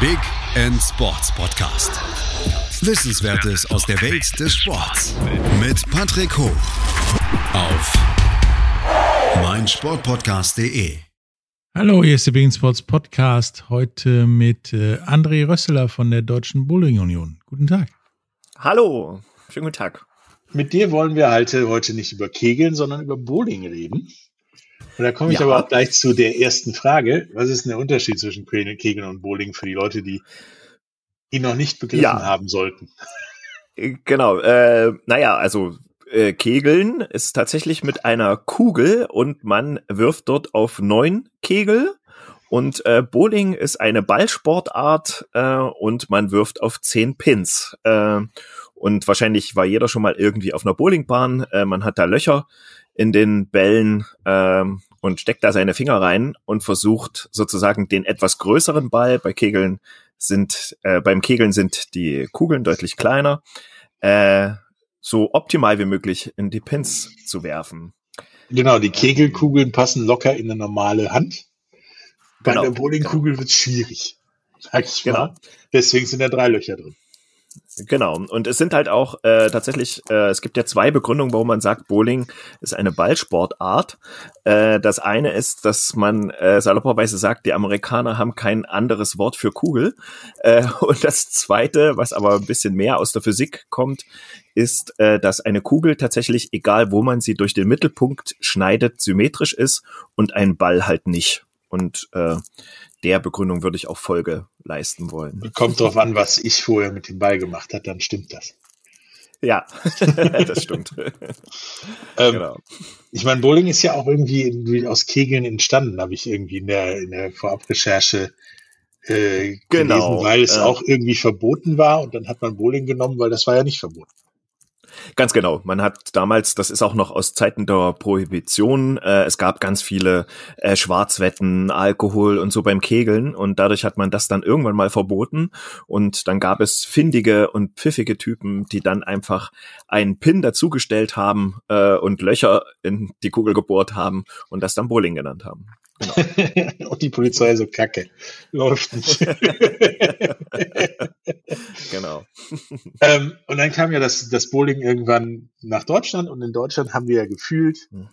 Big End Sports Podcast. Wissenswertes aus der Welt des Sports mit Patrick Hoch auf meinsportpodcast.de. Hallo, hier ist der Big End Sports Podcast. Heute mit äh, André Rösseler von der Deutschen Bowling Union. Guten Tag. Hallo, schönen guten Tag. Mit dir wollen wir halt heute nicht über Kegeln, sondern über Bowling reden. Und da komme ich ja. aber auch gleich zu der ersten Frage. Was ist denn der Unterschied zwischen Kegeln und Bowling für die Leute, die ihn noch nicht begriffen ja. haben sollten? Äh, genau, äh, naja, also äh, Kegeln ist tatsächlich mit einer Kugel und man wirft dort auf neun Kegel. Und äh, Bowling ist eine Ballsportart äh, und man wirft auf zehn Pins. Äh, und wahrscheinlich war jeder schon mal irgendwie auf einer Bowlingbahn. Äh, man hat da Löcher in den Bällen ähm, und steckt da seine Finger rein und versucht sozusagen den etwas größeren Ball. Bei Kegeln sind, äh, beim Kegeln sind die Kugeln deutlich kleiner, äh, so optimal wie möglich in die Pins zu werfen. Genau, die Kegelkugeln passen locker in eine normale Hand. Bei genau, der Bowlingkugel genau. wird es schwierig, sag ich genau. mal. Deswegen sind da drei Löcher drin. Genau. Und es sind halt auch äh, tatsächlich, äh, es gibt ja zwei Begründungen, warum man sagt, Bowling ist eine Ballsportart. Äh, das eine ist, dass man äh, salopperweise sagt, die Amerikaner haben kein anderes Wort für Kugel. Äh, und das zweite, was aber ein bisschen mehr aus der Physik kommt, ist, äh, dass eine Kugel tatsächlich, egal wo man sie durch den Mittelpunkt schneidet, symmetrisch ist und ein Ball halt nicht. Und äh, der Begründung würde ich auch Folge leisten wollen. Kommt drauf an, was ich vorher mit dem Ball gemacht habe, dann stimmt das. Ja, das stimmt. ähm, genau. Ich meine, Bowling ist ja auch irgendwie, irgendwie aus Kegeln entstanden, habe ich irgendwie in der, in der Vorabrecherche äh, genau, gelesen, weil es äh, auch irgendwie verboten war und dann hat man Bowling genommen, weil das war ja nicht verboten. Ganz genau. Man hat damals, das ist auch noch aus Zeiten der Prohibition, äh, es gab ganz viele äh, Schwarzwetten, Alkohol und so beim Kegeln und dadurch hat man das dann irgendwann mal verboten und dann gab es findige und pfiffige Typen, die dann einfach einen Pin dazugestellt haben äh, und Löcher in die Kugel gebohrt haben und das dann Bowling genannt haben. Genau. und die Polizei so kacke. Läuft nicht. genau. ähm, und dann kam ja das, das Bowling irgendwann nach Deutschland und in Deutschland haben wir ja gefühlt hm.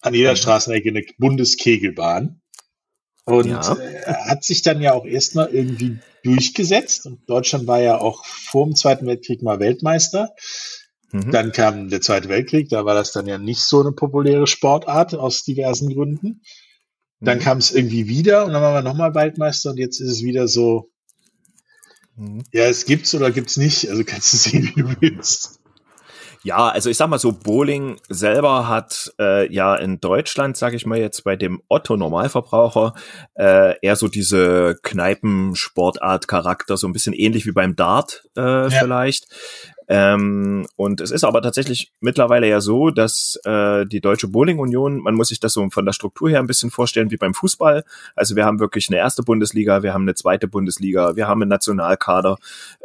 an jeder Straßenecke eine Bundeskegelbahn. Und ja. äh, hat sich dann ja auch erstmal irgendwie durchgesetzt. Und Deutschland war ja auch vor dem Zweiten Weltkrieg mal Weltmeister. Mhm. Dann kam der Zweite Weltkrieg, da war das dann ja nicht so eine populäre Sportart aus diversen Gründen. Dann mhm. kam es irgendwie wieder und dann waren wir nochmal Waldmeister und jetzt ist es wieder so, mhm. ja, es gibt's oder gibt's nicht. Also kannst du sehen, wie du willst. Ja, also ich sag mal so, Bowling selber hat äh, ja in Deutschland, sage ich mal jetzt bei dem Otto Normalverbraucher, äh, eher so diese Kneipensportart-Charakter, so ein bisschen ähnlich wie beim Dart äh, ja. vielleicht. Ähm, und es ist aber tatsächlich mittlerweile ja so, dass äh, die Deutsche Bowling Union, man muss sich das so von der Struktur her ein bisschen vorstellen wie beim Fußball. Also wir haben wirklich eine erste Bundesliga, wir haben eine zweite Bundesliga, wir haben einen Nationalkader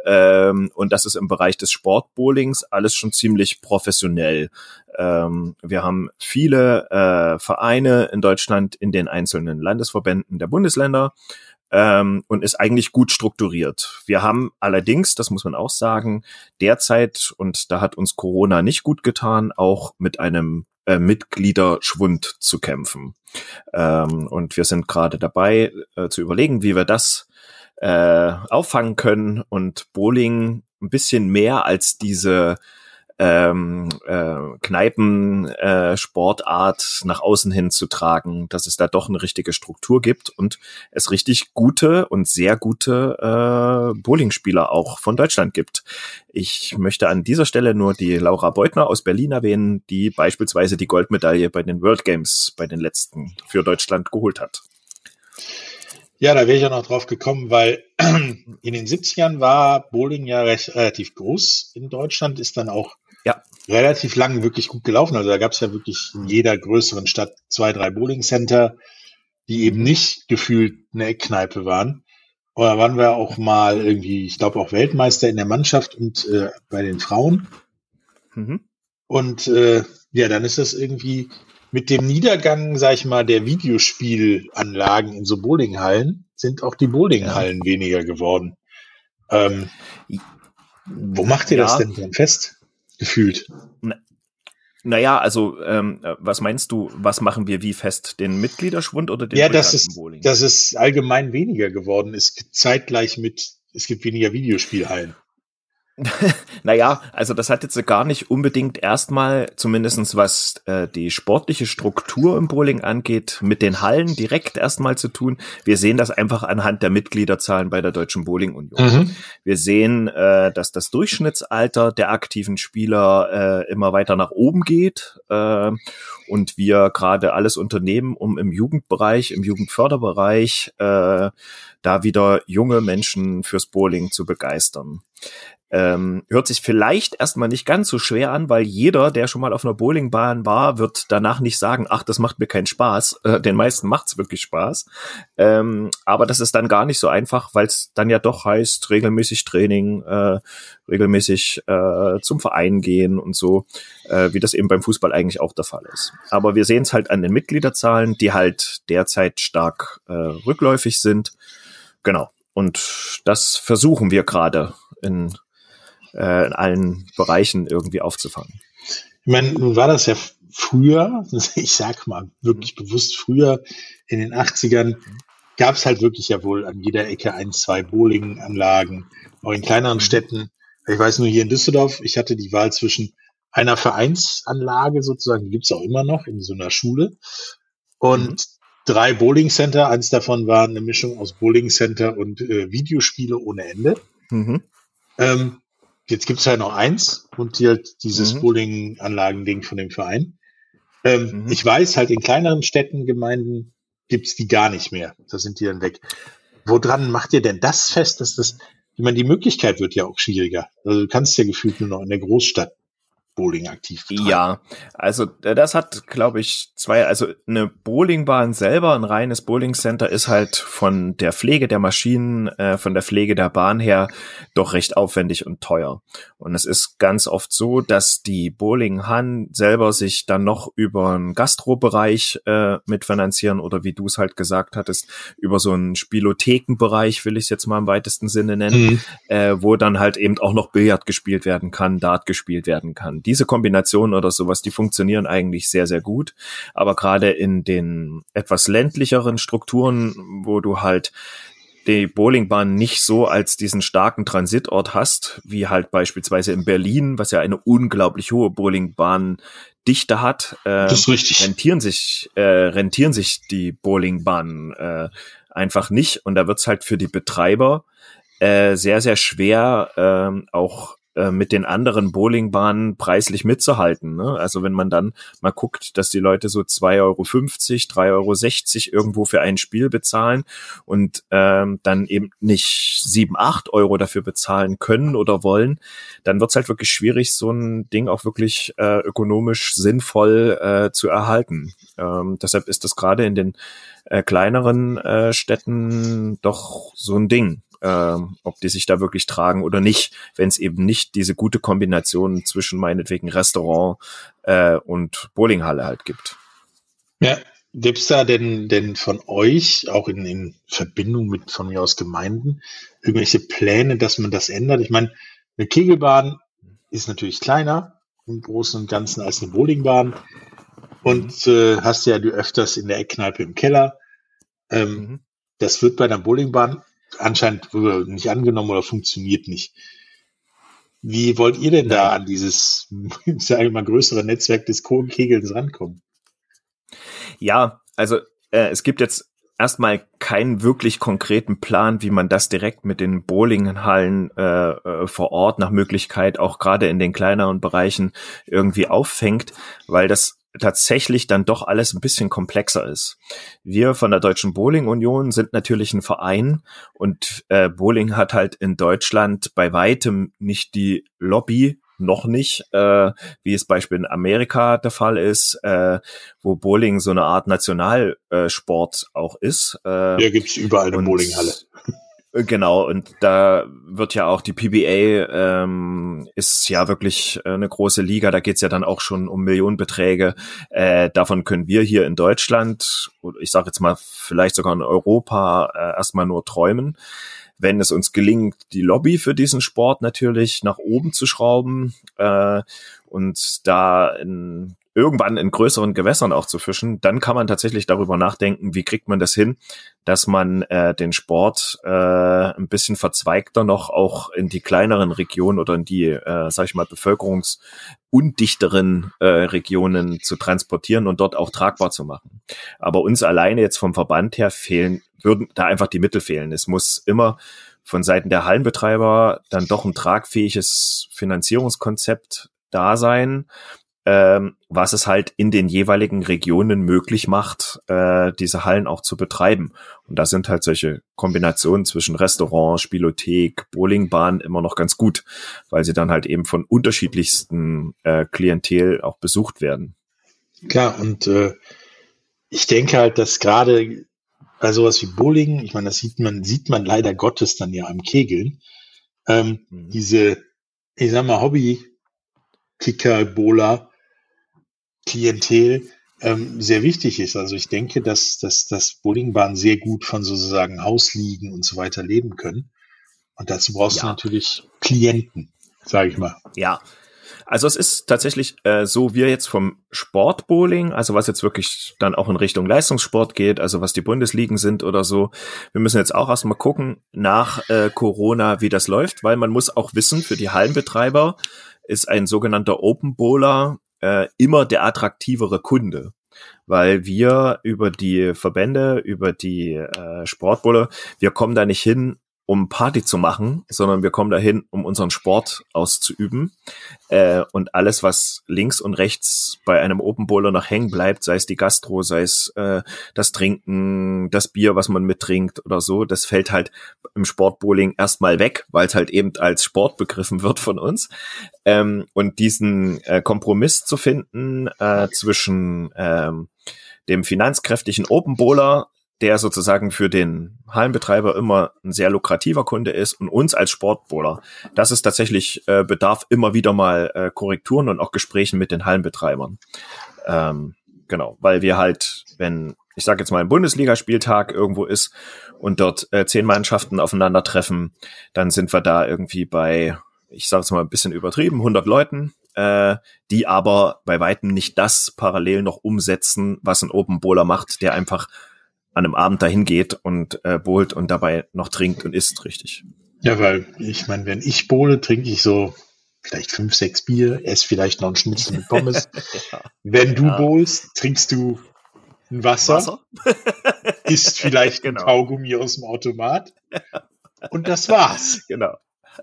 ähm, und das ist im Bereich des Sportbowlings alles schon ziemlich professionell. Ähm, wir haben viele äh, Vereine in Deutschland in den einzelnen Landesverbänden der Bundesländer ähm, und ist eigentlich gut strukturiert. Wir haben allerdings, das muss man auch sagen, derzeit, und da hat uns Corona nicht gut getan, auch mit einem äh, Mitgliederschwund zu kämpfen. Ähm, und wir sind gerade dabei äh, zu überlegen, wie wir das äh, auffangen können und Bowling ein bisschen mehr als diese ähm, äh, Kneipen äh, nach außen hin zu tragen, dass es da doch eine richtige Struktur gibt und es richtig gute und sehr gute äh, Bowlingspieler auch von Deutschland gibt. Ich möchte an dieser Stelle nur die Laura Beutner aus Berlin erwähnen, die beispielsweise die Goldmedaille bei den World Games bei den letzten für Deutschland geholt hat. Ja, da wäre ich ja noch drauf gekommen, weil in den 70ern war Bowling ja recht, relativ groß in Deutschland, ist dann auch ja. relativ lang wirklich gut gelaufen. Also da gab es ja wirklich in jeder größeren Stadt zwei, drei Bowling-Center, die eben nicht gefühlt eine Eckkneipe waren. Oder waren wir auch mal irgendwie, ich glaube auch Weltmeister in der Mannschaft und äh, bei den Frauen. Mhm. Und äh, ja, dann ist das irgendwie mit dem Niedergang, sag ich mal, der Videospielanlagen in so Bowlinghallen sind auch die Bowlinghallen ja. weniger geworden. Ähm, wo macht ihr ja. das denn dann fest? Gefühlt. Naja, also ähm, was meinst du, was machen wir wie fest? Den Mitgliederschwund oder den Ja, das ist, dass es allgemein weniger geworden ist, zeitgleich mit, es gibt weniger Videospielhallen. naja, also das hat jetzt gar nicht unbedingt erstmal, zumindestens was äh, die sportliche Struktur im Bowling angeht, mit den Hallen direkt erstmal zu tun. Wir sehen das einfach anhand der Mitgliederzahlen bei der Deutschen Bowling Union. Mhm. Wir sehen, äh, dass das Durchschnittsalter der aktiven Spieler äh, immer weiter nach oben geht äh, und wir gerade alles unternehmen, um im Jugendbereich, im Jugendförderbereich äh, da wieder junge Menschen fürs Bowling zu begeistern. Ähm, hört sich vielleicht erstmal nicht ganz so schwer an, weil jeder, der schon mal auf einer Bowlingbahn war, wird danach nicht sagen, ach, das macht mir keinen Spaß. Äh, den meisten macht's wirklich Spaß. Ähm, aber das ist dann gar nicht so einfach, weil es dann ja doch heißt, regelmäßig Training, äh, regelmäßig äh, zum Verein gehen und so, äh, wie das eben beim Fußball eigentlich auch der Fall ist. Aber wir sehen es halt an den Mitgliederzahlen, die halt derzeit stark äh, rückläufig sind. Genau. Und das versuchen wir gerade in äh, in allen Bereichen irgendwie aufzufangen. Ich meine, nun war das ja früher, ich sag mal wirklich bewusst früher, in den 80ern gab es halt wirklich ja wohl an jeder Ecke ein, zwei Bowlinganlagen, auch in kleineren Städten. Ich weiß nur hier in Düsseldorf, ich hatte die Wahl zwischen einer Vereinsanlage sozusagen, die gibt's auch immer noch in so einer Schule, und mhm. drei Bowling Center. Eins davon war eine Mischung aus Bowling Center und äh, Videospiele ohne Ende. Mhm. Ähm, Jetzt gibt's ja noch eins und die halt dieses mhm. Bowling-Anlagen-Ding von dem Verein. Ähm, mhm. Ich weiß, halt in kleineren Städten, Gemeinden gibt's die gar nicht mehr. Da sind die dann weg. Woran macht ihr denn das fest, dass das, ich meine, die Möglichkeit wird ja auch schwieriger. Also du kannst ja gefühlt nur noch in der Großstadt Bowling aktiv betreiben. Ja, also äh, das hat, glaube ich, zwei, also eine Bowlingbahn selber, ein reines Bowlingcenter ist halt von der Pflege der Maschinen, äh, von der Pflege der Bahn her doch recht aufwendig und teuer. Und es ist ganz oft so, dass die Bowlinghannen selber sich dann noch über einen Gastrobereich äh, mitfinanzieren oder wie du es halt gesagt hattest, über so einen Spielothekenbereich, will ich es jetzt mal im weitesten Sinne nennen, mhm. äh, wo dann halt eben auch noch Billard gespielt werden kann, Dart gespielt werden kann diese Kombination oder sowas, die funktionieren eigentlich sehr, sehr gut. Aber gerade in den etwas ländlicheren Strukturen, wo du halt die Bowlingbahn nicht so als diesen starken Transitort hast, wie halt beispielsweise in Berlin, was ja eine unglaublich hohe Bowlingbahndichte hat, äh, das ist richtig. rentieren sich äh, rentieren sich die Bowlingbahnen äh, einfach nicht und da wird's halt für die Betreiber äh, sehr sehr schwer äh, auch äh, mit den anderen Bowlingbahnen preislich mitzuhalten. Ne? Also wenn man dann mal guckt, dass die Leute so 2,50 Euro, 3,60 Euro irgendwo für ein Spiel bezahlen und ähm, dann eben nicht 7, 8 Euro dafür bezahlen können oder wollen, dann wird es halt wirklich schwierig, so ein Ding auch wirklich äh, ökonomisch sinnvoll äh, zu erhalten. Ähm, deshalb ist das gerade in den äh, kleineren äh, Städten doch so ein Ding ähm, ob die sich da wirklich tragen oder nicht, wenn es eben nicht diese gute Kombination zwischen meinetwegen Restaurant äh, und Bowlinghalle halt gibt. Ja, gibt's da denn, denn von euch, auch in, in Verbindung mit von mir aus Gemeinden, irgendwelche Pläne, dass man das ändert? Ich meine, eine Kegelbahn ist natürlich kleiner im Großen und Ganzen als eine Bowlingbahn. Und äh, hast ja du öfters in der Eckkneipe im Keller. Ähm, mhm. Das wird bei einer Bowlingbahn anscheinend nicht angenommen oder funktioniert nicht. Wie wollt ihr denn da an dieses, sage ich mal, größere Netzwerk des Kegelns rankommen? Ja, also äh, es gibt jetzt erstmal keinen wirklich konkreten Plan, wie man das direkt mit den Bowlinghallen äh, äh, vor Ort nach Möglichkeit auch gerade in den kleineren Bereichen irgendwie auffängt, weil das tatsächlich dann doch alles ein bisschen komplexer ist. Wir von der Deutschen Bowling Union sind natürlich ein Verein und äh, Bowling hat halt in Deutschland bei weitem nicht die Lobby, noch nicht, äh, wie es beispielsweise in Amerika der Fall ist, äh, wo Bowling so eine Art Nationalsport auch ist. Äh, Hier gibt's überall eine Bowlinghalle. Äh, genau, und da wird ja auch die PBA ähm, ist ja wirklich äh, eine große Liga, da geht's ja dann auch schon um Millionenbeträge. Äh, davon können wir hier in Deutschland, ich sage jetzt mal vielleicht sogar in Europa, äh, erstmal nur träumen. Wenn es uns gelingt, die Lobby für diesen Sport natürlich nach oben zu schrauben äh, und da in irgendwann in größeren Gewässern auch zu fischen, dann kann man tatsächlich darüber nachdenken, wie kriegt man das hin, dass man äh, den Sport äh, ein bisschen verzweigter noch auch in die kleineren Regionen oder in die, äh, sag ich mal, bevölkerungsundichteren äh, Regionen zu transportieren und dort auch tragbar zu machen. Aber uns alleine jetzt vom Verband her fehlen, würden da einfach die Mittel fehlen. Es muss immer von Seiten der Hallenbetreiber dann doch ein tragfähiges Finanzierungskonzept da sein ähm, was es halt in den jeweiligen Regionen möglich macht, äh, diese Hallen auch zu betreiben. Und da sind halt solche Kombinationen zwischen Restaurant, Spielothek, Bowlingbahn immer noch ganz gut, weil sie dann halt eben von unterschiedlichsten äh, Klientel auch besucht werden. Klar, und äh, ich denke halt, dass gerade bei sowas wie Bowling, ich meine, das sieht man, sieht man leider Gottes dann ja am Kegeln, ähm, mhm. diese, ich sag mal, Hobby-Kicker, Bowler, Klientel ähm, sehr wichtig ist. Also ich denke, dass, dass, dass Bowlingbahnen sehr gut von sozusagen Hausliegen und so weiter leben können. Und dazu brauchst ja. du natürlich Klienten, sage ich mal. Ja. Also es ist tatsächlich äh, so, wir jetzt vom Sportbowling, also was jetzt wirklich dann auch in Richtung Leistungssport geht, also was die Bundesligen sind oder so, wir müssen jetzt auch erstmal gucken nach äh, Corona, wie das läuft, weil man muss auch wissen, für die Hallenbetreiber ist ein sogenannter Open Bowler äh, immer der attraktivere Kunde weil wir über die Verbände, über die äh, Sportbulle, wir kommen da nicht hin, um Party zu machen, sondern wir kommen dahin, um unseren Sport auszuüben. Äh, und alles, was links und rechts bei einem Open Bowler noch hängen bleibt, sei es die Gastro, sei es äh, das Trinken, das Bier, was man mittrinkt oder so, das fällt halt im Sportbowling erstmal weg, weil es halt eben als Sport begriffen wird von uns. Ähm, und diesen äh, Kompromiss zu finden äh, zwischen ähm, dem finanzkräftigen Open Bowler, der sozusagen für den Hallenbetreiber immer ein sehr lukrativer Kunde ist und uns als Sportbowler. Das ist tatsächlich äh, bedarf immer wieder mal äh, Korrekturen und auch Gesprächen mit den Hallenbetreibern. Ähm, genau, weil wir halt, wenn ich sage jetzt mal ein Bundesligaspieltag irgendwo ist und dort äh, zehn Mannschaften aufeinandertreffen, dann sind wir da irgendwie bei, ich sage es mal ein bisschen übertrieben, 100 Leuten, äh, die aber bei weitem nicht das parallel noch umsetzen, was ein Open Bowler macht, der einfach an einem Abend dahin geht und äh, bowlt und dabei noch trinkt und isst, richtig. Ja, weil ich meine, wenn ich bowle, trinke ich so vielleicht fünf, sechs Bier, esse vielleicht noch ein Schnitzel mit Pommes. ja. Wenn du ja. bowlst, trinkst du ein Wasser, Wasser? isst vielleicht genau. ein Kaugummi aus dem Automat und das war's. Genau.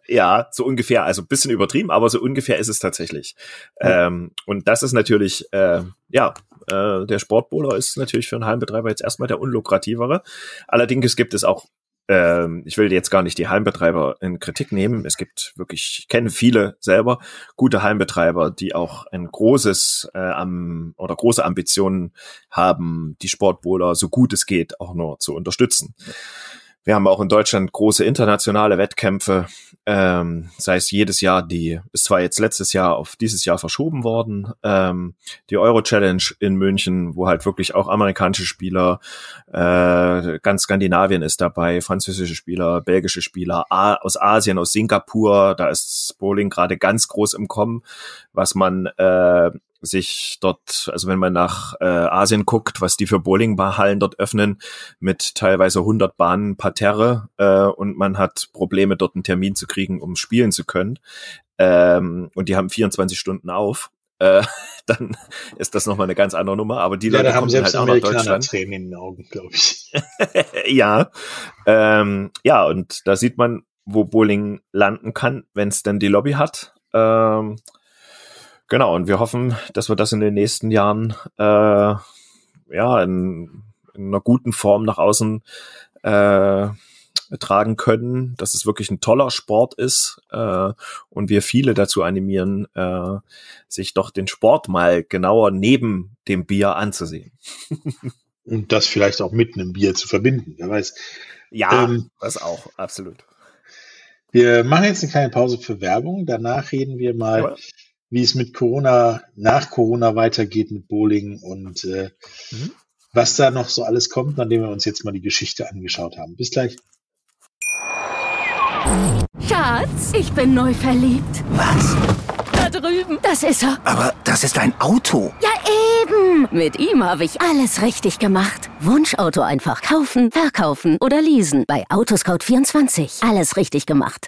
Ja, so ungefähr, also ein bisschen übertrieben, aber so ungefähr ist es tatsächlich. Ja. Ähm, und das ist natürlich, äh, ja, äh, der Sportbowler ist natürlich für einen Heimbetreiber jetzt erstmal der unlukrativere. Allerdings gibt es auch ähm, ich will jetzt gar nicht die Heimbetreiber in Kritik nehmen. Es gibt wirklich, ich kenne viele selber gute Heimbetreiber, die auch ein großes äh, am, oder große Ambitionen haben, die Sportbowler so gut es geht auch nur zu unterstützen. Wir haben auch in Deutschland große internationale Wettkämpfe, ähm, sei es jedes Jahr, die ist zwar jetzt letztes Jahr auf dieses Jahr verschoben worden, ähm, die Euro Challenge in München, wo halt wirklich auch amerikanische Spieler, äh, ganz Skandinavien ist dabei, französische Spieler, belgische Spieler, A aus Asien, aus Singapur, da ist Bowling gerade ganz groß im Kommen, was man äh, sich dort, also wenn man nach äh, Asien guckt, was die für Bowlinghallen dort öffnen, mit teilweise 100 Bahnen Parterre äh, und man hat Probleme, dort einen Termin zu kriegen, um spielen zu können. Ähm, und die haben 24 Stunden auf. Äh, dann ist das nochmal eine ganz andere Nummer. Aber die ja, Leute kommen halt auch nach Deutschland. Tränen in den Augen, glaube ich. ja, ähm, ja, und da sieht man, wo Bowling landen kann, wenn es denn die Lobby hat. Ähm, Genau, und wir hoffen, dass wir das in den nächsten Jahren äh, ja in, in einer guten Form nach außen äh, tragen können, dass es wirklich ein toller Sport ist äh, und wir viele dazu animieren, äh, sich doch den Sport mal genauer neben dem Bier anzusehen. und das vielleicht auch mit einem Bier zu verbinden. Wer weiß, Ja, ähm, das auch, absolut. Wir machen jetzt eine kleine Pause für Werbung. Danach reden wir mal, ja. Wie es mit Corona, nach Corona weitergeht mit Bowling und äh, mhm. was da noch so alles kommt, nachdem wir uns jetzt mal die Geschichte angeschaut haben. Bis gleich. Schatz, ich bin neu verliebt. Was? Da drüben. Das ist er. Aber das ist ein Auto. Ja, eben. Mit ihm habe ich alles richtig gemacht. Wunschauto einfach kaufen, verkaufen oder leasen. Bei Autoscout24. Alles richtig gemacht.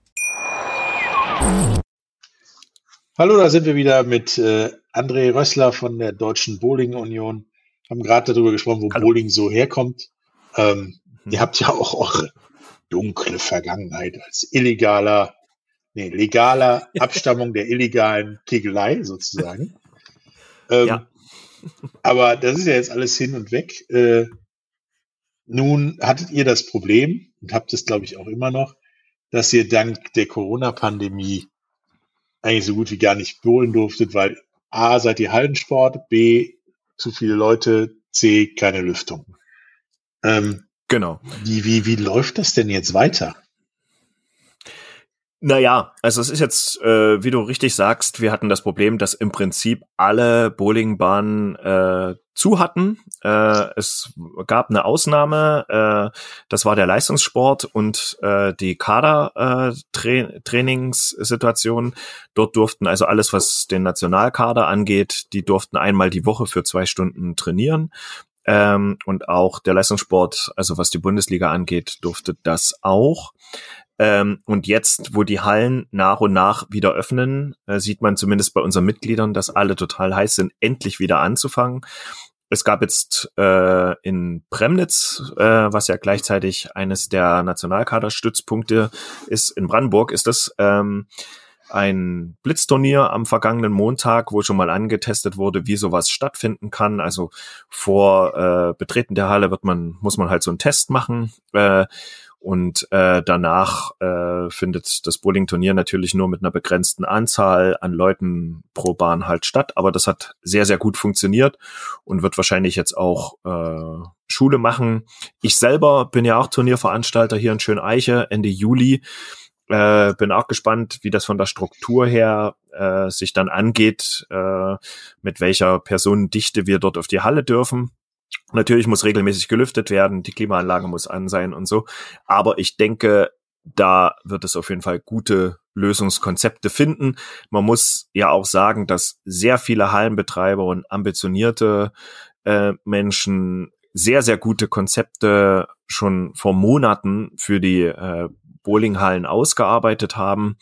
Hallo, da sind wir wieder mit äh, André Rössler von der Deutschen Bowling Union. Haben gerade darüber gesprochen, wo Hallo. Bowling so herkommt. Ähm, mhm. Ihr habt ja auch eure dunkle Vergangenheit als illegaler nee, legaler Abstammung der illegalen Kegelei sozusagen. Ähm, ja. aber das ist ja jetzt alles hin und weg. Äh, nun hattet ihr das Problem und habt es, glaube ich, auch immer noch, dass ihr dank der Corona-Pandemie eigentlich so gut wie gar nicht bowlen durftet, weil A, seid ihr Hallensport, B, zu viele Leute, C, keine Lüftung. Ähm, genau. Wie, wie, wie läuft das denn jetzt weiter? Naja, also es ist jetzt, äh, wie du richtig sagst, wir hatten das Problem, dass im Prinzip alle Bowlingbahnen äh, zu hatten. Äh, es gab eine Ausnahme, äh, das war der Leistungssport und äh, die Kader-Trainingssituation. Äh, Dort durften also alles, was den Nationalkader angeht, die durften einmal die Woche für zwei Stunden trainieren. Ähm, und auch der Leistungssport, also was die Bundesliga angeht, durfte das auch. Ähm, und jetzt, wo die Hallen nach und nach wieder öffnen, äh, sieht man zumindest bei unseren Mitgliedern, dass alle total heiß sind, endlich wieder anzufangen. Es gab jetzt äh, in Premnitz, äh, was ja gleichzeitig eines der Nationalkaderstützpunkte ist, in Brandenburg ist das, ähm, ein Blitzturnier am vergangenen Montag, wo schon mal angetestet wurde, wie sowas stattfinden kann. Also vor äh, Betreten der Halle wird man, muss man halt so einen Test machen. Äh, und äh, danach äh, findet das Bowling-Turnier natürlich nur mit einer begrenzten Anzahl an Leuten pro Bahn halt statt. Aber das hat sehr, sehr gut funktioniert und wird wahrscheinlich jetzt auch äh, Schule machen. Ich selber bin ja auch Turnierveranstalter hier in Schöneiche Ende Juli. Äh, bin auch gespannt, wie das von der Struktur her äh, sich dann angeht, äh, mit welcher Personendichte wir dort auf die Halle dürfen. Natürlich muss regelmäßig gelüftet werden, die Klimaanlage muss an sein und so. Aber ich denke, da wird es auf jeden Fall gute Lösungskonzepte finden. Man muss ja auch sagen, dass sehr viele Hallenbetreiber und ambitionierte äh, Menschen sehr, sehr gute Konzepte schon vor Monaten für die äh, Bowlinghallen ausgearbeitet haben,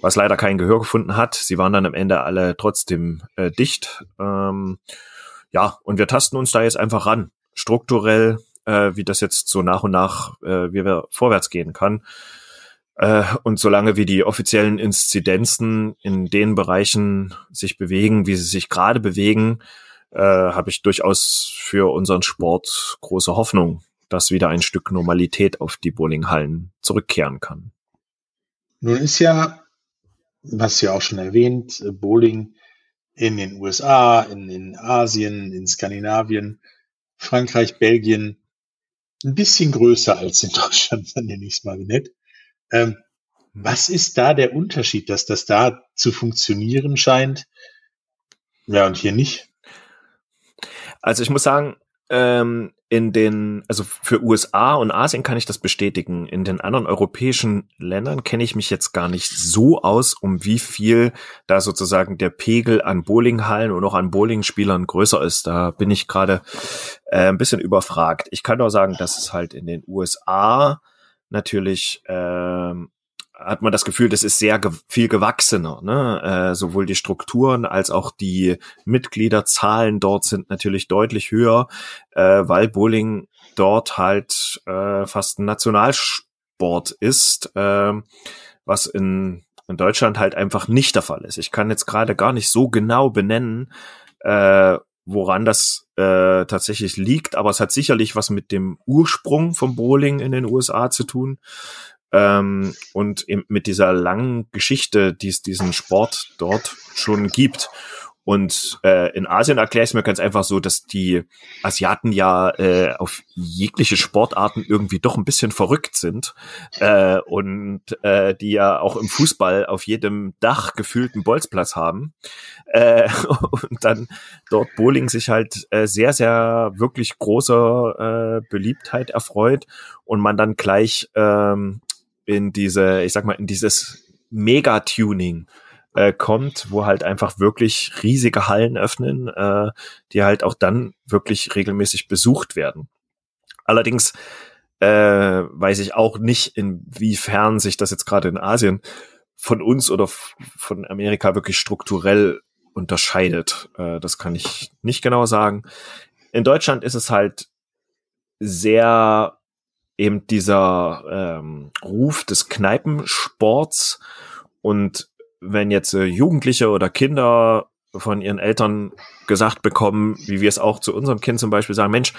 was leider kein Gehör gefunden hat. Sie waren dann am Ende alle trotzdem äh, dicht. Ähm, ja, und wir tasten uns da jetzt einfach ran, strukturell, äh, wie das jetzt so nach und nach, äh, wie wir vorwärts gehen kann. Äh, und solange wie die offiziellen Inzidenzen in den Bereichen sich bewegen, wie sie sich gerade bewegen, äh, habe ich durchaus für unseren Sport große Hoffnung, dass wieder ein Stück Normalität auf die Bowlinghallen zurückkehren kann. Nun ist ja, was ja auch schon erwähnt, Bowling in den USA, in, in Asien, in Skandinavien, Frankreich, Belgien, ein bisschen größer als in Deutschland, dann nenne ich es mal nett. Ähm, was ist da der Unterschied, dass das da zu funktionieren scheint? Ja, und hier nicht? Also ich muss sagen, ähm, in den, also für USA und Asien kann ich das bestätigen. In den anderen europäischen Ländern kenne ich mich jetzt gar nicht so aus, um wie viel da sozusagen der Pegel an Bowlinghallen und auch an Bowlingspielern größer ist. Da bin ich gerade äh, ein bisschen überfragt. Ich kann nur sagen, dass es halt in den USA natürlich ähm, hat man das Gefühl, das ist sehr ge viel gewachsener. Ne? Äh, sowohl die Strukturen als auch die Mitgliederzahlen dort sind natürlich deutlich höher, äh, weil Bowling dort halt äh, fast ein Nationalsport Sport ist, äh, was in, in Deutschland halt einfach nicht der Fall ist. Ich kann jetzt gerade gar nicht so genau benennen, äh, woran das äh, tatsächlich liegt, aber es hat sicherlich was mit dem Ursprung vom Bowling in den USA zu tun ähm, und eben mit dieser langen Geschichte, die es diesen Sport dort schon gibt. Und äh, in Asien erkläre ich es mir ganz einfach so, dass die Asiaten ja äh, auf jegliche Sportarten irgendwie doch ein bisschen verrückt sind äh, und äh, die ja auch im Fußball auf jedem Dach gefühlten Bolzplatz haben äh, und dann dort Bowling sich halt äh, sehr, sehr wirklich großer äh, Beliebtheit erfreut und man dann gleich ähm, in diese, ich sag mal, in dieses Mega-Tuning äh, kommt, wo halt einfach wirklich riesige Hallen öffnen, äh, die halt auch dann wirklich regelmäßig besucht werden. Allerdings äh, weiß ich auch nicht, inwiefern sich das jetzt gerade in Asien von uns oder von Amerika wirklich strukturell unterscheidet. Äh, das kann ich nicht genau sagen. In Deutschland ist es halt sehr eben dieser ähm, Ruf des Kneipensports und wenn jetzt äh, Jugendliche oder Kinder von ihren Eltern gesagt bekommen, wie wir es auch zu unserem Kind zum Beispiel sagen, Mensch,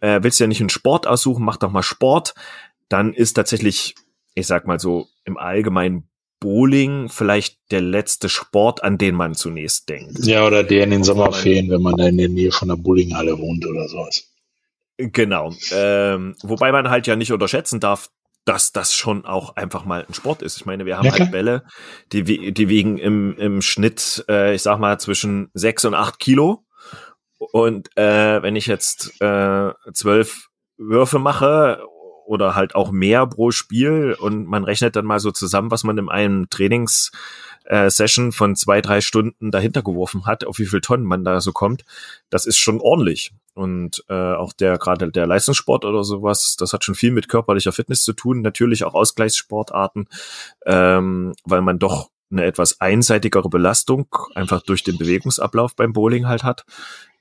äh, willst du ja nicht einen Sport aussuchen, mach doch mal Sport, dann ist tatsächlich, ich sag mal so, im Allgemeinen Bowling vielleicht der letzte Sport, an den man zunächst denkt. Ja, oder der in den Sommerferien, wenn man da in der Nähe von der Bowlinghalle wohnt oder sowas. Genau. Ähm, wobei man halt ja nicht unterschätzen darf, dass das schon auch einfach mal ein Sport ist. Ich meine, wir haben ja, halt Bälle, die, die wiegen im, im Schnitt, äh, ich sag mal, zwischen sechs und acht Kilo. Und äh, wenn ich jetzt äh, zwölf Würfe mache oder halt auch mehr pro Spiel und man rechnet dann mal so zusammen, was man in einem Trainings äh, Session von zwei, drei Stunden dahinter geworfen hat, auf wie viel Tonnen man da so kommt, das ist schon ordentlich. Und äh, auch der gerade der Leistungssport oder sowas, das hat schon viel mit körperlicher Fitness zu tun, natürlich auch Ausgleichssportarten, ähm, weil man doch eine etwas einseitigere Belastung einfach durch den Bewegungsablauf beim Bowling halt hat.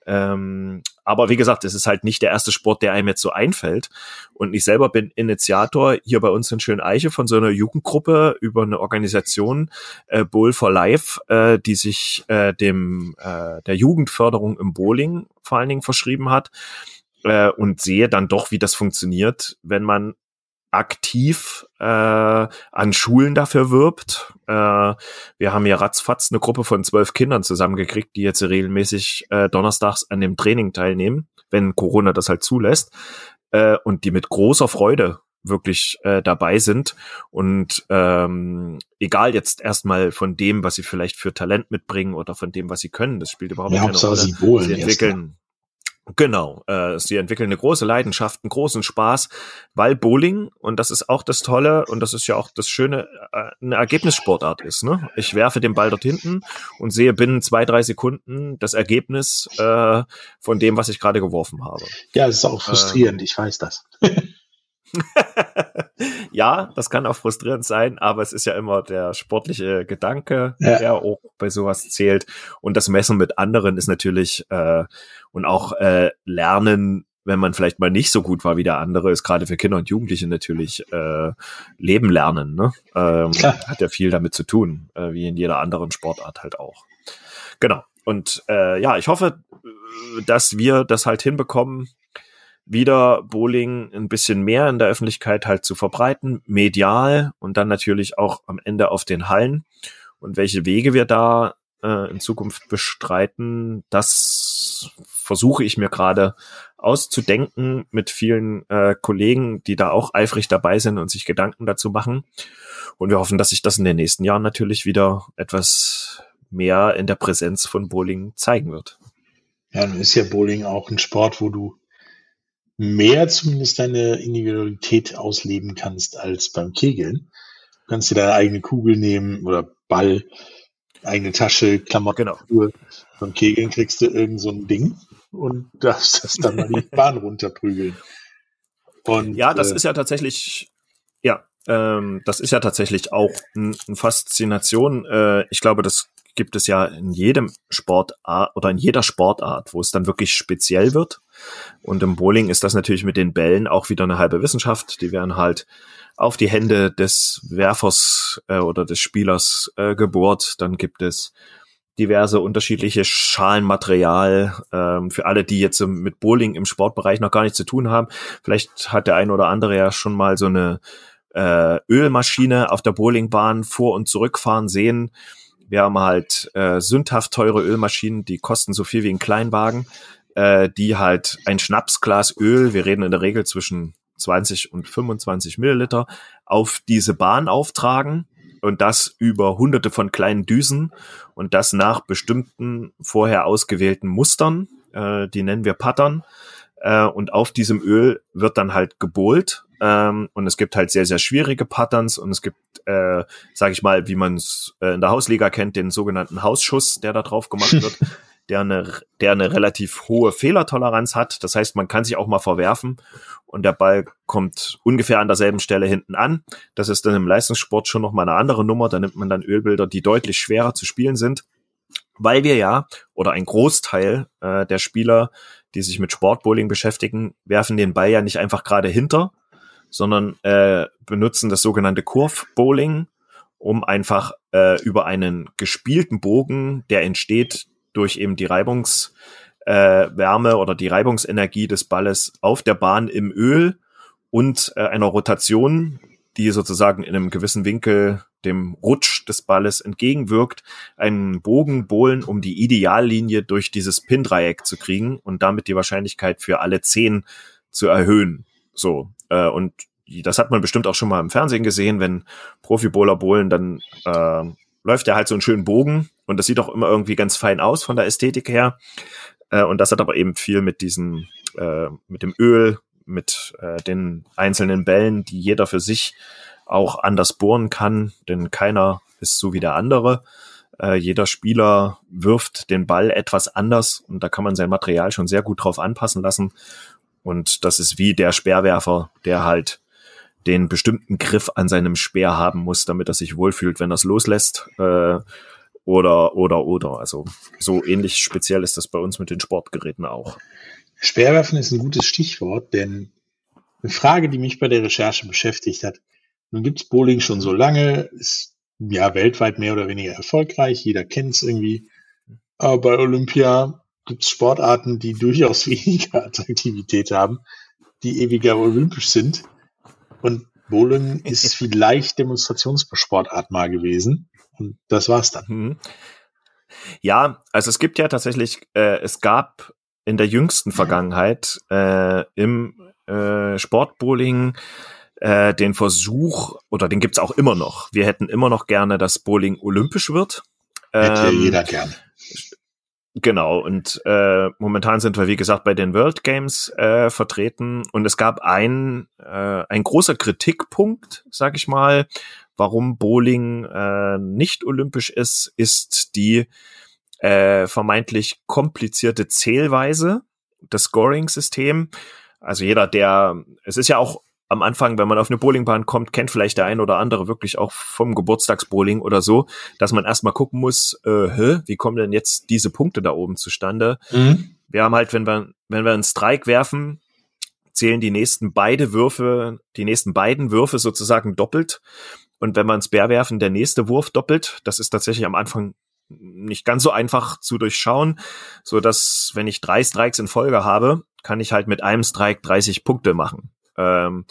Ähm, aber wie gesagt, es ist halt nicht der erste Sport, der einem jetzt so einfällt. Und ich selber bin Initiator hier bei uns in Schöneiche von so einer Jugendgruppe über eine Organisation äh, Bowl for Life, äh, die sich äh, dem äh, der Jugendförderung im Bowling vor allen Dingen verschrieben hat. Äh, und sehe dann doch, wie das funktioniert, wenn man aktiv äh, an Schulen dafür wirbt. Äh, wir haben ja ratzfatz eine Gruppe von zwölf Kindern zusammengekriegt, die jetzt regelmäßig äh, donnerstags an dem Training teilnehmen, wenn Corona das halt zulässt, äh, und die mit großer Freude wirklich äh, dabei sind und ähm, egal jetzt erstmal von dem, was sie vielleicht für Talent mitbringen oder von dem, was sie können, das spielt überhaupt ja, keine Rolle. Sie, sie entwickeln Genau, äh, sie entwickeln eine große Leidenschaft, einen großen Spaß, weil Bowling, und das ist auch das Tolle, und das ist ja auch das Schöne, äh, eine Ergebnissportart ist. Ne? Ich werfe den Ball dort hinten und sehe binnen zwei, drei Sekunden das Ergebnis äh, von dem, was ich gerade geworfen habe. Ja, es ist auch frustrierend, äh, ich weiß das. ja, das kann auch frustrierend sein, aber es ist ja immer der sportliche Gedanke, ja. der auch bei sowas zählt. Und das Messen mit anderen ist natürlich äh, und auch äh, Lernen, wenn man vielleicht mal nicht so gut war wie der andere, ist gerade für Kinder und Jugendliche natürlich äh, Leben lernen. Ne? Ähm, hat ja viel damit zu tun, äh, wie in jeder anderen Sportart halt auch. Genau. Und äh, ja, ich hoffe, dass wir das halt hinbekommen, wieder Bowling ein bisschen mehr in der Öffentlichkeit halt zu verbreiten, medial und dann natürlich auch am Ende auf den Hallen. Und welche Wege wir da äh, in Zukunft bestreiten, das versuche ich mir gerade auszudenken mit vielen äh, Kollegen, die da auch eifrig dabei sind und sich Gedanken dazu machen. Und wir hoffen, dass sich das in den nächsten Jahren natürlich wieder etwas mehr in der Präsenz von Bowling zeigen wird. Ja, nun ist ja Bowling auch ein Sport, wo du mehr zumindest deine Individualität ausleben kannst als beim Kegeln. Du kannst dir deine eigene Kugel nehmen oder Ball, eigene Tasche, Klamotten. Genau. Beim Kegeln kriegst du irgend so ein Ding und darfst das dann mal die Bahn runterprügeln. Und, ja, das äh, ist ja tatsächlich, ja, ähm, das ist ja tatsächlich auch eine ein Faszination. Äh, ich glaube, das gibt es ja in jedem Sportart oder in jeder Sportart, wo es dann wirklich speziell wird. Und im Bowling ist das natürlich mit den Bällen auch wieder eine halbe Wissenschaft. Die werden halt auf die Hände des Werfers äh, oder des Spielers äh, gebohrt. Dann gibt es diverse unterschiedliche Schalenmaterial. Ähm, für alle, die jetzt mit Bowling im Sportbereich noch gar nichts zu tun haben, vielleicht hat der ein oder andere ja schon mal so eine äh, Ölmaschine auf der Bowlingbahn vor- und zurückfahren sehen. Wir haben halt äh, sündhaft teure Ölmaschinen, die kosten so viel wie ein Kleinwagen, äh, die halt ein Schnapsglas Öl, wir reden in der Regel zwischen 20 und 25 Milliliter, auf diese Bahn auftragen und das über hunderte von kleinen Düsen und das nach bestimmten vorher ausgewählten Mustern, äh, die nennen wir Pattern. Äh, und auf diesem Öl wird dann halt gebohlt ähm, und es gibt halt sehr, sehr schwierige Patterns und es gibt, äh, sage ich mal, wie man es äh, in der Hausliga kennt, den sogenannten Hausschuss, der da drauf gemacht wird. Der eine, der eine relativ hohe Fehlertoleranz hat. Das heißt, man kann sich auch mal verwerfen und der Ball kommt ungefähr an derselben Stelle hinten an. Das ist dann im Leistungssport schon noch mal eine andere Nummer. Da nimmt man dann Ölbilder, die deutlich schwerer zu spielen sind, weil wir ja oder ein Großteil äh, der Spieler, die sich mit Sportbowling beschäftigen, werfen den Ball ja nicht einfach gerade hinter, sondern äh, benutzen das sogenannte Kurve-Bowling, um einfach äh, über einen gespielten Bogen, der entsteht durch eben die Reibungswärme äh, oder die Reibungsenergie des Balles auf der Bahn im Öl und äh, einer Rotation, die sozusagen in einem gewissen Winkel dem Rutsch des Balles entgegenwirkt, einen Bogen bohlen, um die Ideallinie durch dieses Pin-Dreieck zu kriegen und damit die Wahrscheinlichkeit für alle zehn zu erhöhen. So, äh, und das hat man bestimmt auch schon mal im Fernsehen gesehen, wenn Profi-Bowler bowlen, dann äh, läuft er halt so einen schönen Bogen und das sieht auch immer irgendwie ganz fein aus von der Ästhetik her. Äh, und das hat aber eben viel mit diesem, äh, mit dem Öl, mit äh, den einzelnen Bällen, die jeder für sich auch anders bohren kann, denn keiner ist so wie der andere. Äh, jeder Spieler wirft den Ball etwas anders und da kann man sein Material schon sehr gut drauf anpassen lassen. Und das ist wie der Speerwerfer, der halt den bestimmten Griff an seinem Speer haben muss, damit er sich wohlfühlt, wenn er es loslässt. Äh, oder, oder, oder. Also so ähnlich speziell ist das bei uns mit den Sportgeräten auch. Speerwerfen ist ein gutes Stichwort, denn eine Frage, die mich bei der Recherche beschäftigt hat. Nun gibt's Bowling schon so lange, ist ja weltweit mehr oder weniger erfolgreich, jeder kennt es irgendwie. Aber bei Olympia gibt's Sportarten, die durchaus weniger Attraktivität haben, die ewiger olympisch sind. Und Bowling ist vielleicht Demonstrationssportart mal gewesen. Und das war's dann. Mhm. Ja, also es gibt ja tatsächlich, äh, es gab in der jüngsten Vergangenheit äh, im äh, Sportbowling äh, den Versuch, oder den gibt's auch immer noch. Wir hätten immer noch gerne, dass Bowling olympisch wird. Hätte ähm, jeder gerne. Genau, und äh, momentan sind wir, wie gesagt, bei den World Games äh, vertreten. Und es gab ein, äh, ein großer Kritikpunkt, sag ich mal, warum Bowling äh, nicht olympisch ist, ist die äh, vermeintlich komplizierte Zählweise, das Scoring-System. Also jeder, der, es ist ja auch am Anfang, wenn man auf eine Bowlingbahn kommt, kennt vielleicht der ein oder andere wirklich auch vom Geburtstagsbowling oder so, dass man erstmal gucken muss, äh, hä, wie kommen denn jetzt diese Punkte da oben zustande? Mhm. Wir haben halt, wenn wir, wenn wir einen Strike werfen, zählen die nächsten beide Würfe, die nächsten beiden Würfe sozusagen doppelt. Und wenn wir ins Bär werfen, der nächste Wurf doppelt. Das ist tatsächlich am Anfang nicht ganz so einfach zu durchschauen, so dass wenn ich drei Strikes in Folge habe, kann ich halt mit einem Strike 30 Punkte machen. Ähm,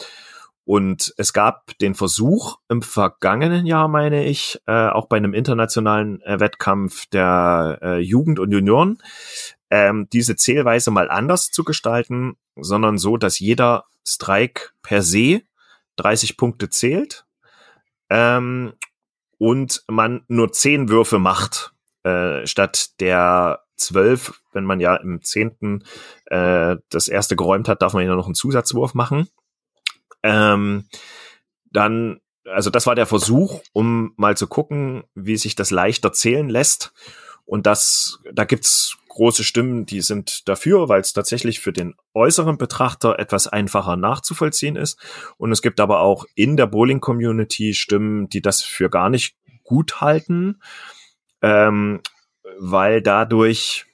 und es gab den Versuch im vergangenen Jahr, meine ich, äh, auch bei einem internationalen äh, Wettkampf der äh, Jugend und Junioren, ähm, diese Zählweise mal anders zu gestalten, sondern so, dass jeder Strike per se 30 Punkte zählt ähm, und man nur 10 Würfe macht, äh, statt der zwölf, wenn man ja im zehnten äh, das erste geräumt hat, darf man ja noch einen Zusatzwurf machen. Ähm, dann, also das war der Versuch, um mal zu gucken, wie sich das leichter zählen lässt. Und das, da gibt's große Stimmen, die sind dafür, weil es tatsächlich für den äußeren Betrachter etwas einfacher nachzuvollziehen ist. Und es gibt aber auch in der Bowling-Community Stimmen, die das für gar nicht gut halten. Ähm, weil dadurch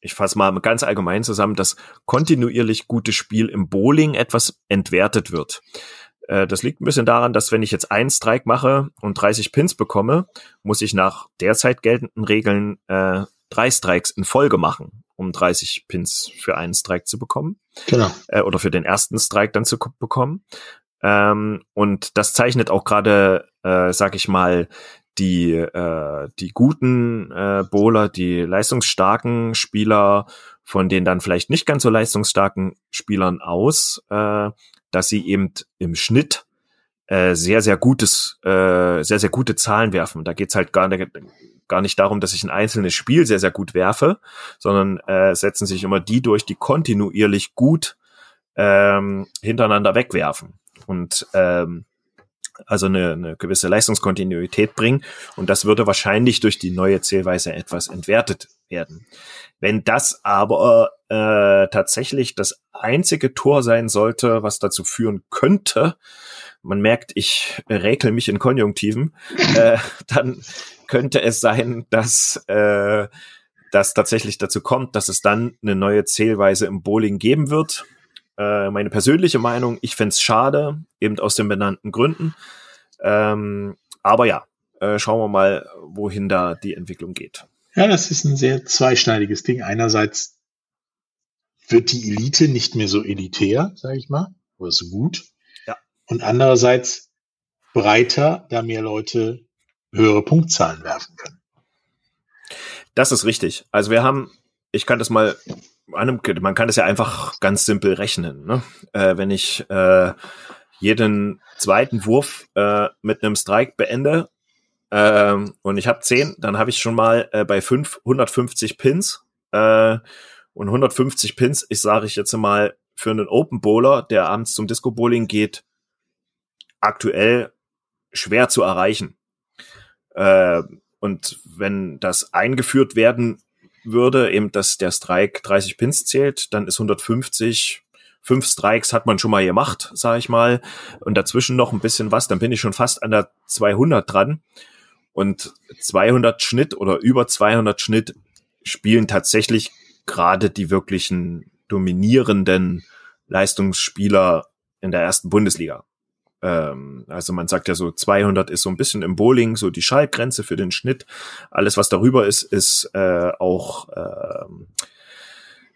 ich fasse mal ganz allgemein zusammen, dass kontinuierlich gutes Spiel im Bowling etwas entwertet wird. Äh, das liegt ein bisschen daran, dass wenn ich jetzt einen Strike mache und 30 Pins bekomme, muss ich nach derzeit geltenden Regeln äh, drei Strikes in Folge machen, um 30 Pins für einen Strike zu bekommen. Genau. Äh, oder für den ersten Strike dann zu bekommen. Ähm, und das zeichnet auch gerade, äh, sag ich mal, die, äh, die guten äh, Bowler, die leistungsstarken Spieler von den dann vielleicht nicht ganz so leistungsstarken Spielern aus, äh, dass sie eben im Schnitt äh, sehr, sehr gutes, äh, sehr, sehr gute Zahlen werfen. Da geht's halt gar nicht, gar nicht darum, dass ich ein einzelnes Spiel sehr, sehr gut werfe, sondern äh, setzen sich immer die durch, die kontinuierlich gut ähm, hintereinander wegwerfen. Und ähm, also eine, eine gewisse Leistungskontinuität bringen. Und das würde wahrscheinlich durch die neue Zählweise etwas entwertet werden. Wenn das aber äh, tatsächlich das einzige Tor sein sollte, was dazu führen könnte, man merkt, ich räkel mich in Konjunktiven, äh, dann könnte es sein, dass äh, das tatsächlich dazu kommt, dass es dann eine neue Zählweise im Bowling geben wird. Äh, meine persönliche Meinung, ich fände schade, eben aus den benannten Gründen. Ähm, aber ja, äh, schauen wir mal, wohin da die Entwicklung geht. Ja, das ist ein sehr zweischneidiges Ding. Einerseits wird die Elite nicht mehr so elitär, sage ich mal, oder so gut. Ja. Und andererseits breiter, da mehr Leute höhere Punktzahlen werfen können. Das ist richtig. Also wir haben, ich kann das mal, man kann das ja einfach ganz simpel rechnen. Ne? Äh, wenn ich äh, jeden zweiten Wurf äh, mit einem Strike beende ähm, und ich habe 10, dann habe ich schon mal äh, bei 5 150 Pins. Äh, und 150 Pins, ich sage ich jetzt mal, für einen Open Bowler, der abends zum Disco Bowling geht, aktuell schwer zu erreichen. Äh, und wenn das eingeführt werden würde, eben dass der Strike 30 Pins zählt, dann ist 150 fünf Strikes hat man schon mal gemacht, sag ich mal, und dazwischen noch ein bisschen was, dann bin ich schon fast an der 200 dran. Und 200 Schnitt oder über 200 Schnitt spielen tatsächlich gerade die wirklichen dominierenden Leistungsspieler in der ersten Bundesliga. Ähm, also man sagt ja so 200 ist so ein bisschen im Bowling so die Schallgrenze für den Schnitt. Alles was darüber ist, ist äh, auch ähm,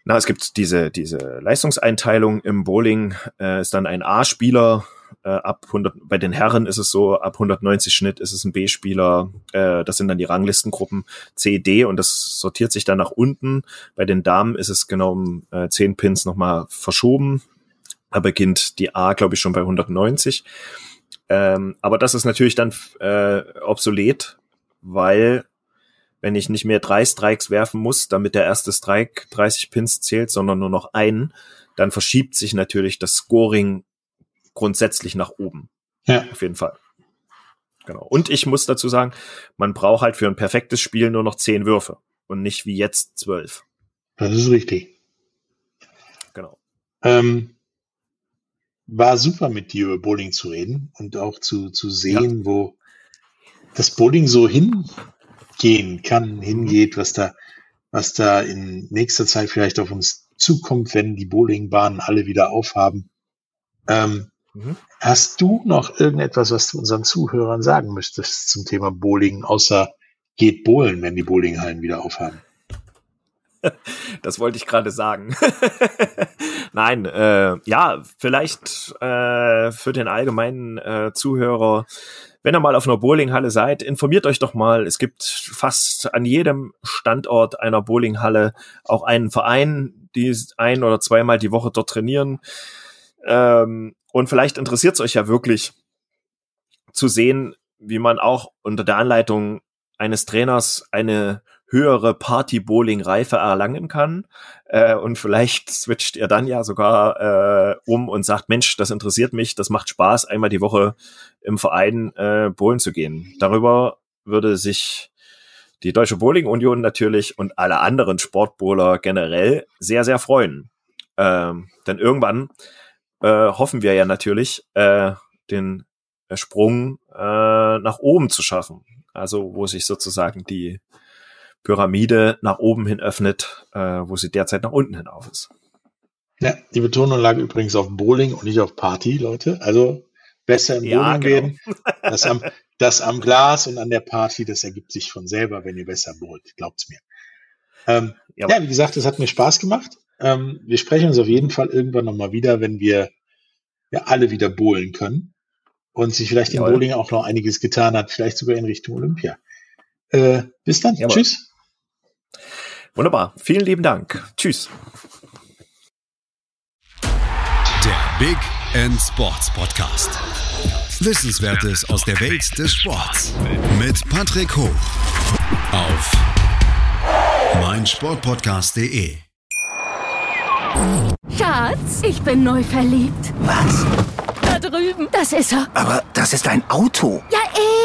na, es gibt diese, diese Leistungseinteilung im Bowling, äh, ist dann ein A-Spieler, äh, ab 100, bei den Herren ist es so, ab 190 Schnitt ist es ein B-Spieler, äh, das sind dann die Ranglistengruppen C, D und das sortiert sich dann nach unten. Bei den Damen ist es genau um äh, 10 Pins nochmal verschoben. Da beginnt die A, glaube ich, schon bei 190. Ähm, aber das ist natürlich dann äh, obsolet, weil wenn ich nicht mehr drei Strikes werfen muss, damit der erste Strike 30 Pins zählt, sondern nur noch einen, dann verschiebt sich natürlich das Scoring grundsätzlich nach oben. Ja. Auf jeden Fall. Genau. Und ich muss dazu sagen, man braucht halt für ein perfektes Spiel nur noch zehn Würfe und nicht wie jetzt zwölf. Das ist richtig. Genau. Ähm, war super mit dir über Bowling zu reden und auch zu, zu sehen, ja. wo das Bowling so hin gehen kann, hingeht, was da, was da in nächster Zeit vielleicht auf uns zukommt, wenn die Bowlingbahnen alle wieder aufhaben. Ähm, mhm. Hast du noch irgendetwas, was du unseren Zuhörern sagen müsstest zum Thema Bowling, außer geht bowlen, wenn die Bowlinghallen wieder aufhaben? Das wollte ich gerade sagen. Nein, äh, ja, vielleicht äh, für den allgemeinen äh, Zuhörer wenn ihr mal auf einer Bowlinghalle seid, informiert euch doch mal. Es gibt fast an jedem Standort einer Bowlinghalle auch einen Verein, die ein oder zweimal die Woche dort trainieren. Ähm, und vielleicht interessiert es euch ja wirklich zu sehen, wie man auch unter der Anleitung eines Trainers eine höhere Party-Bowling-Reife erlangen kann. Äh, und vielleicht switcht ihr dann ja sogar äh, um und sagt, Mensch, das interessiert mich, das macht Spaß, einmal die Woche im Verein äh, bowlen zu gehen. Darüber würde sich die Deutsche Bowling Union natürlich und alle anderen Sportbowler generell sehr, sehr freuen. Ähm, denn irgendwann äh, hoffen wir ja natürlich, äh, den Sprung äh, nach oben zu schaffen. Also wo sich sozusagen die Pyramide nach oben hin öffnet, äh, wo sie derzeit nach unten hin auf ist. Ja, die Betonung lag übrigens auf Bowling und nicht auf Party, Leute. Also besser im ja, Bowling genau. gehen. Das am, das am Glas und an der Party, das ergibt sich von selber, wenn ihr besser bowlt. Glaubt's mir. Ähm, ja, wie gesagt, es hat mir Spaß gemacht. Ähm, wir sprechen uns auf jeden Fall irgendwann nochmal wieder, wenn wir ja alle wieder bowlen können und sich vielleicht Jawohl. im Bowling auch noch einiges getan hat, vielleicht sogar in Richtung Olympia. Äh, bis dann. Jawohl. Tschüss. Wunderbar. Vielen lieben Dank. Tschüss. Der Big End Sports Podcast. Wissenswertes aus der Welt des Sports. Mit Patrick Hoch. Auf meinsportpodcast.de. Schatz, ich bin neu verliebt. Was? Da drüben. Das ist er. Aber das ist ein Auto. Ja,